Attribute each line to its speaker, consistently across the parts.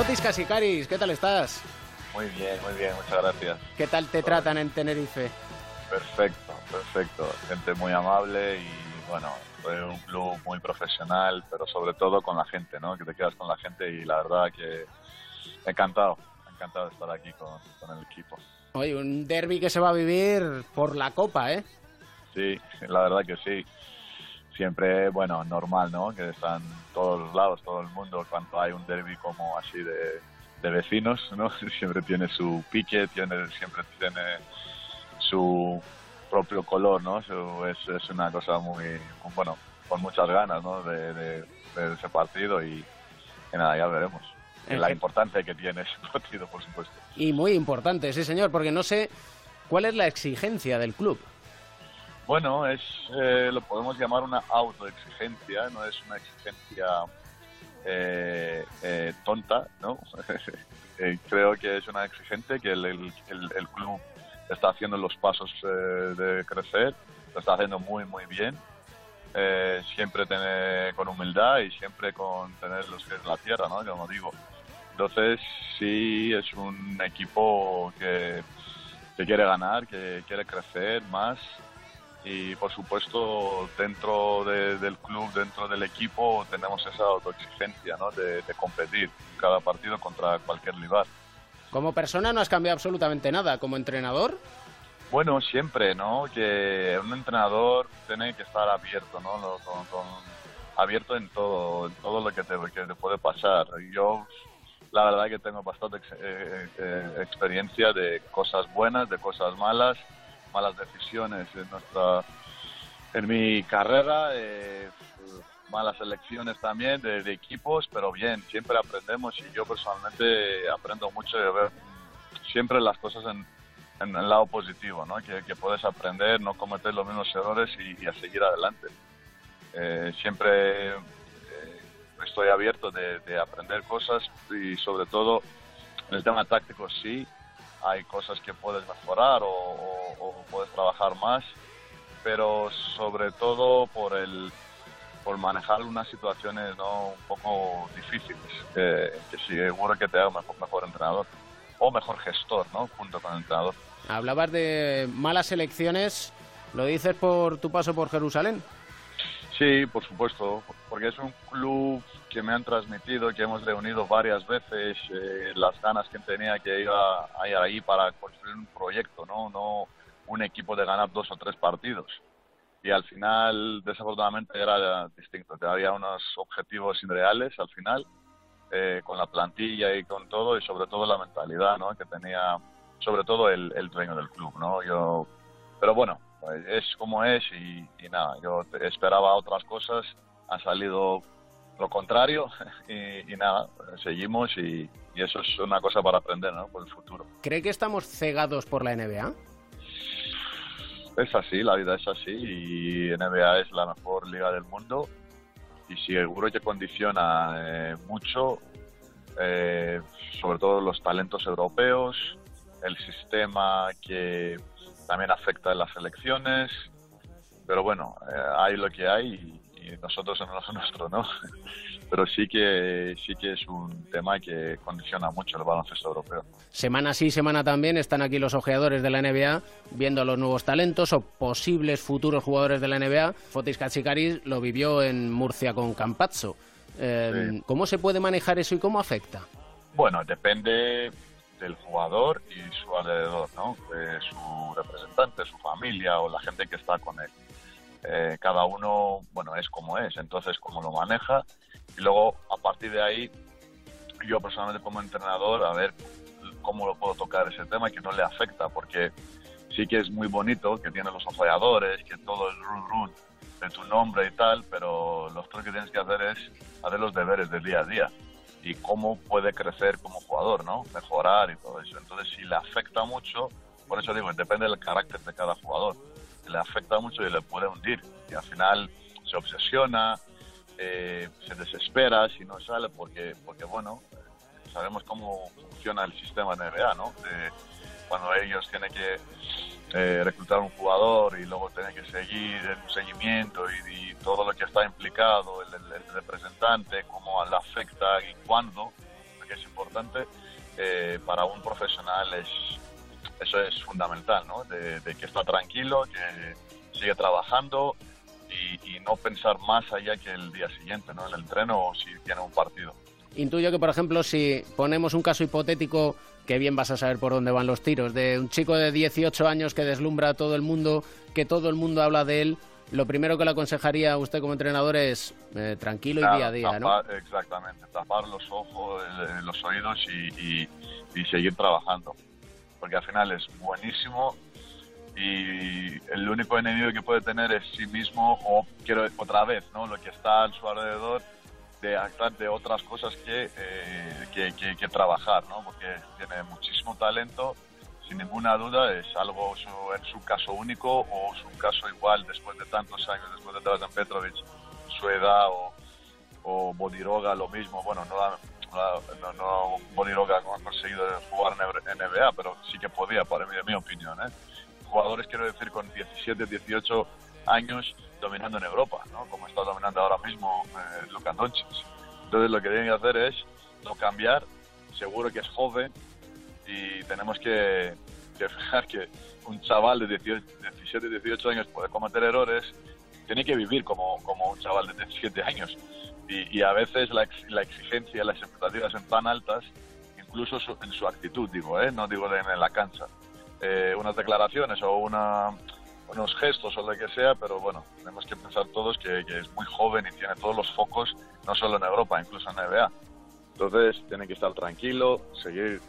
Speaker 1: Fotis Casicaris, ¿qué tal estás?
Speaker 2: Muy bien, muy bien, muchas gracias.
Speaker 1: ¿Qué tal te tratan en Tenerife?
Speaker 2: Perfecto, perfecto. Gente muy amable y bueno, fue un club muy profesional, pero sobre todo con la gente, ¿no? Que te quedas con la gente y la verdad que encantado, encantado de estar aquí con, con el equipo.
Speaker 1: Oye, un derby que se va a vivir por la Copa, ¿eh?
Speaker 2: Sí, la verdad que sí. Siempre, bueno, normal, ¿no? Que están todos los lados, todo el mundo, cuando hay un derby como así de, de vecinos, ¿no? Siempre tiene su pique, tiene, siempre tiene su propio color, ¿no? Es, es una cosa muy, bueno, con muchas ganas, ¿no? De, de, de ese partido y, y nada, ya veremos. Y la importancia que tiene ese partido, por supuesto.
Speaker 1: Y muy importante, sí señor, porque no sé cuál es la exigencia del club.
Speaker 2: Bueno, es eh, lo podemos llamar una autoexigencia, no es una exigencia eh, eh, tonta, ¿no? Eh, creo que es una exigente que el club está haciendo los pasos eh, de crecer, lo está haciendo muy, muy bien. Eh, siempre tener con humildad y siempre con tener los pies en la tierra, ¿no? Como digo. Entonces, sí, es un equipo que, que quiere ganar, que quiere crecer más y por supuesto dentro de, del club, dentro del equipo tenemos esa autoexigencia ¿no? de, de, competir cada partido contra cualquier rival.
Speaker 1: Como persona no has cambiado absolutamente nada, como entrenador.
Speaker 2: Bueno, siempre, ¿no? Que un entrenador tiene que estar abierto, ¿no? Con, con, abierto en todo, en todo lo que te, que te puede pasar. Yo la verdad que tengo bastante ex, eh, eh, experiencia de cosas buenas, de cosas malas malas decisiones en nuestra en mi carrera eh, malas elecciones también de, equipos pero bien siempre aprendemos y yo personalmente aprendo mucho de ver siempre las cosas en, en el lado positivo ¿no? que, puedes aprender no cometer los mismos errores y, a seguir adelante eh, siempre eh, estoy abierto de, de aprender cosas y sobre todo en el tema táctico sí hay cosas que puedes mejorar o, o, puedes trabajar más, pero sobre todo por el por manejar unas situaciones no un poco difíciles, que, que seguro que te haga mejor, mejor entrenador o mejor gestor, ¿no? Junto con el entrenador.
Speaker 1: Hablabas de malas elecciones, ¿lo dices por tu paso por Jerusalén?
Speaker 2: Sí, por supuesto, porque es un club que me han transmitido, que hemos reunido varias veces, eh, las ganas que tenía que iba a ir ahí para construir un proyecto, ¿no? No un equipo de ganar dos o tres partidos. Y al final, desafortunadamente, era distinto. Había unos objetivos irreales al final, eh, con la plantilla y con todo, y sobre todo la mentalidad, ¿no? Que tenía, sobre todo el, el dueño del club, ¿no? Yo, pero bueno, es como es y, y nada, yo esperaba otras cosas, ha salido lo contrario y, y nada, seguimos y, y, eso es una cosa para aprender ¿no? por el futuro.
Speaker 1: ¿Cree que estamos cegados por la NBA?
Speaker 2: Es así, la vida es así y NBA es la mejor liga del mundo y seguro que condiciona eh, mucho, eh, sobre todo los talentos europeos, el sistema que también afecta a las elecciones, pero bueno, eh, hay lo que hay y, nosotros en lo nuestro, ¿no? Pero sí que sí que es un tema que condiciona mucho el baloncesto europeo.
Speaker 1: Semana sí, semana también están aquí los ojeadores de la NBA viendo los nuevos talentos o posibles futuros jugadores de la NBA. Fotis Katsikaris lo vivió en Murcia con Campazzo. Eh, sí. ¿Cómo se puede manejar eso y cómo afecta?
Speaker 2: Bueno, depende del jugador y su alrededor, ¿no? De su representante, su familia o la gente que está con él. Eh, cada uno, bueno, es como es, entonces cómo lo maneja y luego a partir de ahí yo personalmente como entrenador a ver cómo lo puedo tocar ese tema que no le afecta porque sí que es muy bonito que tiene los apoyadores, que todo el run run de tu nombre y tal, pero lo otro que tienes que hacer es hacer los deberes del día a día y cómo puede crecer como jugador, ¿no? Mejorar y todo eso. Entonces, si le afecta mucho, por eso digo, depende del carácter de cada jugador le afecta mucho y le puede hundir. Y al final se obsesiona, eh, se desespera si no sale, porque, porque bueno, sabemos cómo funciona el sistema NBA, ¿no? De, cuando ellos tienen que eh, reclutar un jugador y luego tienen que seguir el seguimiento y, y todo lo que está implicado, el, el, el, representante, cómo le afecta y cuándo, que es importante, eh, para un profesional es eso es fundamental, ¿no? De, que está tranquilo, que sigue trabajando y, y, no pensar más allá que el día siguiente, ¿no? En el entreno o si tiene un partido.
Speaker 1: Intuyo que, por ejemplo, si ponemos un caso hipotético, que bien vas a saber por dónde van los tiros, de un chico de 18 años que deslumbra a todo el mundo, que todo el mundo habla de él, lo primero que le aconsejaría a usted como entrenador es eh, tranquilo y día a día, ¿no?
Speaker 2: Exactamente, tapar los ojos, eh, los oídos y, seguir trabajando. Porque al final es buenísimo y el único enemigo que puede tener es sí mismo o quiero otra vez, ¿no? Lo que está a su alrededor de actuar de otras cosas que, eh, que, que, trabajar, ¿no? Porque tiene muchísimo talento, sin ninguna duda, es algo en su caso único o su caso igual después de tantos años, después de Dragan Petrovic, su edad o, o Bodiroga lo mismo. Bueno, no, no, no Bodiroga ha conseguido jugar NBA, pero sí que podía, para mí, de mi opinión. ¿eh? Jugadores, quiero decir, con 17, 18 años dominando en Europa, ¿no? como está dominando ahora mismo eh, Luka Doncic. Entonces lo que tienen que hacer es no cambiar, seguro que es joven y tenemos que, fijar que un chaval de 17, 18 años puede cometer errores, tiene que vivir como, como un chaval de 17 años y, y a veces la, la, exigencia, las expectativas son tan altas, incluso en su actitud, digo, ¿eh? no digo de, en la cancha. Eh, unas declaraciones o una, unos gestos o lo que sea, pero bueno, tenemos que pensar todos que, es muy joven y tiene todos los focos, no solo en Europa, incluso en NBA. Entonces tiene que estar tranquilo, seguir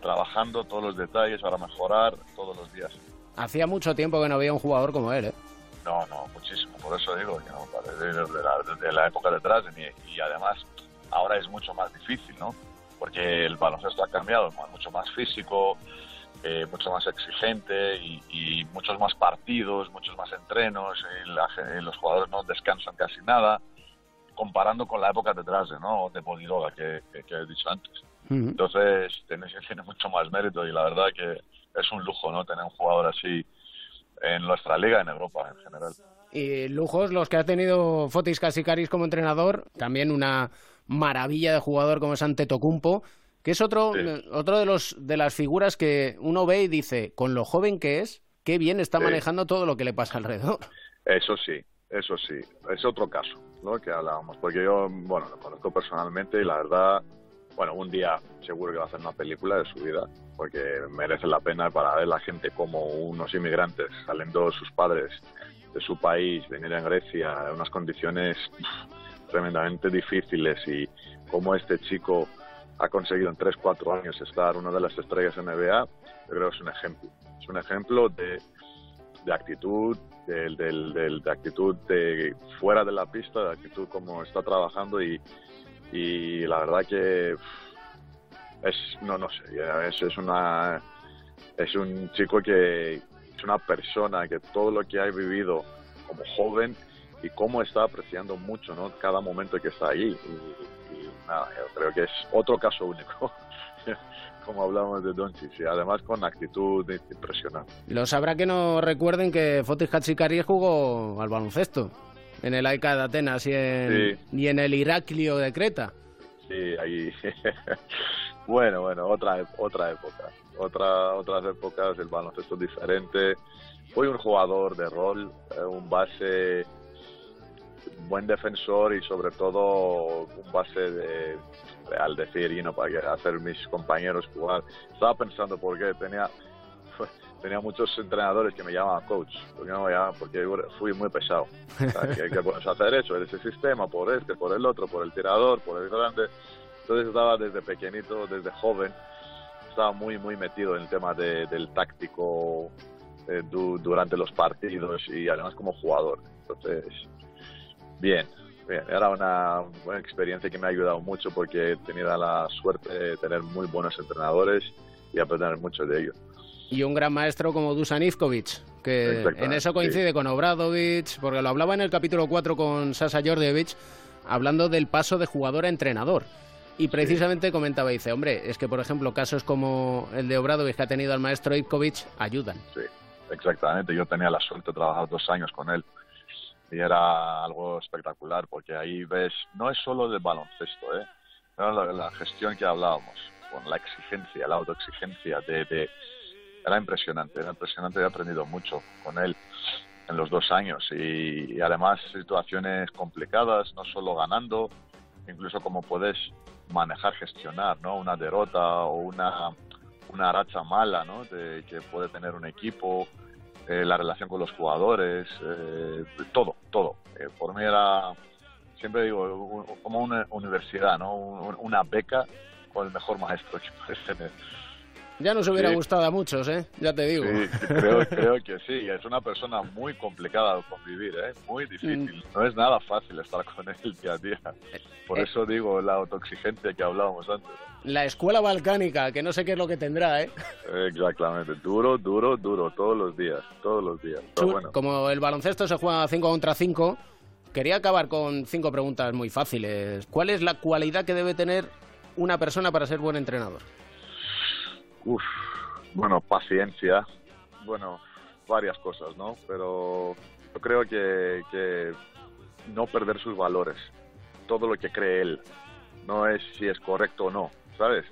Speaker 2: trabajando todos los detalles para mejorar todos los días.
Speaker 1: Hacía mucho tiempo que no había un jugador como él, ¿eh?
Speaker 2: No, no, muchísimo. Por eso digo, que no, desde, la, desde la época detrás y, y además ahora es mucho más difícil, ¿no? Porque el baloncesto ha cambiado, mucho más físico, eh, mucho más exigente y, muchos más partidos, muchos más entrenos, y los jugadores no descansan casi nada, comparando con la época de, ¿no? de Bodiroga que, que, he dicho antes. Entonces, tiene, tiene mucho más mérito y la verdad que es un lujo no tener un jugador así en nuestra liga, en Europa en general.
Speaker 1: Y lujos los que ha tenido Fotis Casikaris como entrenador, también una maravilla de jugador como es Antetokounmpo, que es otro, otro de, los, de las figuras que uno ve y dice, con lo joven que es, qué bien está manejando todo lo que le pasa alrededor.
Speaker 2: Eso sí, eso sí, es otro caso, ¿no? Que hablábamos, porque yo, bueno, lo conozco personalmente y la verdad, bueno, un día seguro que va a hacer una película de su vida, porque merece la pena para ver la gente como unos inmigrantes saliendo sus padres de su país, venir a Grecia, en unas condiciones tremendamente difíciles y cómo este chico ha conseguido en 3-4 años estar una de las estrellas NBA, yo creo que es un ejemplo. Es un ejemplo de, de actitud, de, de, actitud de fuera de la pista, de actitud como está trabajando y, y la verdad que es, no, no sé, es, es, una, es un chico que es una persona que todo lo que ha vivido como joven y cómo está apreciando mucho ¿no? cada momento que está ahí. Y, nada, yo creo que es otro caso único. como hablamos de Doncic, y además con actitud impresionante.
Speaker 1: Lo sabrá que no recuerden que Fotis Hatshikari jugó al baloncesto en el AICA de Atenas y en, y en el Iraklio de Creta.
Speaker 2: Sí, ahí. bueno, bueno, otra, otra época. Otra, otras épocas, el baloncesto diferente. Fui un jugador de rol, eh, un base buen defensor y sobre todo un base de, al decir, you know, para hacer mis compañeros jugar. Estaba pensando porque tenía tenía muchos entrenadores que me llamaban coach, porque no me llamaban porque fui muy pesado. que, puedes hacer eso, en ese sistema, por este, por el otro, por el tirador, por el grande. Entonces estaba desde pequeñito, desde joven, estaba muy, muy metido en el tema del táctico eh, durante los partidos y además como jugador. Entonces, Bien, bien. Era una buena experiencia que me ha ayudado mucho porque he tenido la suerte de tener muy buenos entrenadores y aprender mucho de ellos.
Speaker 1: Y un gran maestro como Dusan Ivkovic, que en eso coincide con Obradovic, porque lo hablaba en el capítulo 4 con Sasa Jordevic, hablando del paso de jugador a entrenador. Y precisamente comentaba, dice, hombre, es que por ejemplo casos como el de Obradovic que ha tenido al maestro Ivkovic ayudan.
Speaker 2: Sí, exactamente. Yo tenía la suerte de trabajar dos años con él y era algo espectacular porque ahí ves, no es solo de baloncesto, ¿eh? la, gestión que hablábamos, con la exigencia, la autoexigencia, de, era impresionante, era impresionante, he aprendido mucho con él en los dos años y, además situaciones complicadas, no solo ganando, incluso cómo puedes manejar, gestionar, ¿no? Una derrota o una, una racha mala, ¿no? De, que puede tener un equipo, eh, la relación con los jugadores, eh, todo, todo. Eh, por mí era siempre digo, como una universidad, ¿no? Una beca con el mejor maestro que puedes tener.
Speaker 1: Ya nos hubiera gustado a muchos, ¿eh? Ya te digo.
Speaker 2: Sí, creo, creo que sí. Es una persona muy complicada de convivir, ¿eh? Muy difícil. Mm. No es nada fácil estar con él día a día. Por eh. eso digo la autoexigencia que hablábamos antes.
Speaker 1: La escuela balcánica, que no sé qué es lo que tendrá, ¿eh?
Speaker 2: Exactamente. Duro, duro, duro. Todos los días. Todos los días.
Speaker 1: Como el baloncesto se juega 5 contra 5 Quería acabar con cinco preguntas muy fáciles. ¿Cuál es la cualidad que debe tener una persona para ser buen entrenador?
Speaker 2: Uf, bueno, paciencia. Bueno, varias cosas, ¿no? Pero yo creo que, no perder sus valores. Todo lo que cree él. No es si es correcto o no, ¿sabes?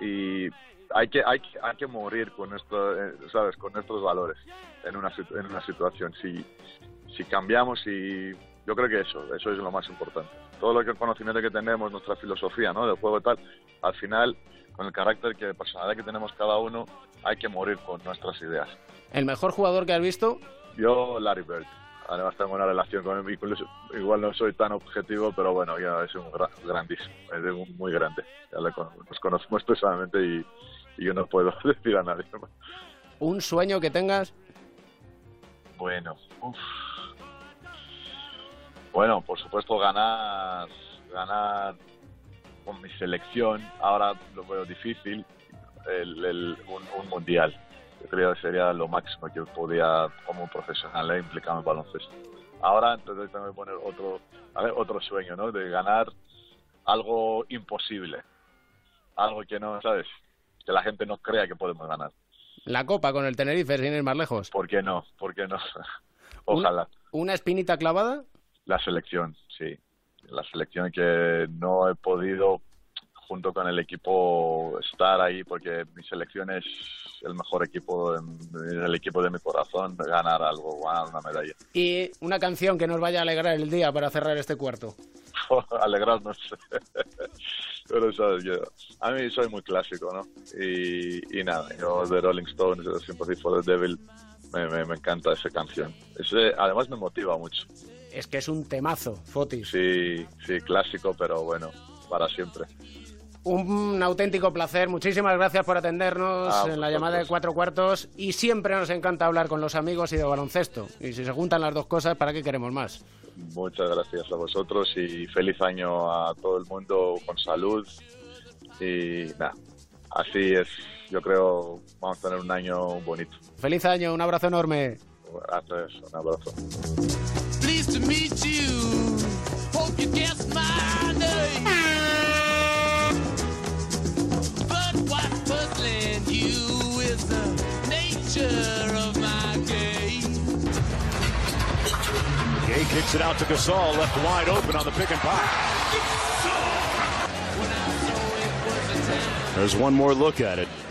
Speaker 2: Y hay que, hay, hay que morir con nuestro, eh, ¿sabes? Con nuestros valores en una, en una situación. Si, si cambiamos y yo creo que eso, eso es lo más importante. Todo lo que el conocimiento que tenemos, nuestra filosofía, ¿no? Del juego y tal, al final, con el carácter que personalidad que tenemos cada uno, hay que morir con nuestras ideas.
Speaker 1: ¿El mejor jugador que has visto?
Speaker 2: Yo, Larry Bird. Además tengo una relación con él, igual no soy tan objetivo, pero bueno, ya es un grandísimo, es un muy grande. Ya nos conocemos personalmente y, y yo no puedo decir a nadie.
Speaker 1: ¿Un sueño que tengas?
Speaker 2: Bueno, uff bueno, por supuesto ganar, ganar con mi selección, ahora lo veo difícil, el, un, mundial. Yo creo que sería lo máximo que podía como profesional eh, implicar en baloncesto. Ahora entonces tengo que poner otro, a ver, otro sueño, ¿no? De ganar algo imposible, algo que no, ¿sabes? Que la gente no crea que podemos ganar.
Speaker 1: La Copa con el Tenerife, sin ir más lejos.
Speaker 2: ¿Por qué no? ¿Por qué no? Ojalá.
Speaker 1: ¿Una espinita clavada?
Speaker 2: La selección, sí. La selección que no he podido, junto con el equipo, estar ahí porque mi selección es el mejor equipo, el equipo de mi corazón, ganar algo, ganar una medalla.
Speaker 1: Y una canción que nos vaya a alegrar el día para cerrar este cuarto.
Speaker 2: Alegrarnos. Pero sabes, yo, a mí soy muy clásico, ¿no? Y, y nada, yo de Rolling Stones, de Sympathy for the Devil, me, me, encanta esa canción. Ese, además me motiva mucho
Speaker 1: es que es un temazo, Fotis.
Speaker 2: Sí, sí, clásico, pero bueno, para siempre.
Speaker 1: Un auténtico placer. Muchísimas gracias por atendernos ah, en la llamada de cuatro cuartos. Y siempre nos encanta hablar con los amigos y de baloncesto. Y si se juntan las dos cosas, ¿para qué queremos más?
Speaker 2: Muchas gracias a vosotros y feliz año a todo el mundo con salud. Y nada, así es. Yo creo vamos a tener un año bonito.
Speaker 1: Feliz año, un abrazo enorme.
Speaker 2: Gracias, un abrazo.
Speaker 3: Kicks it out to Gasol, left wide open on the pick and pop. There's one more look at it.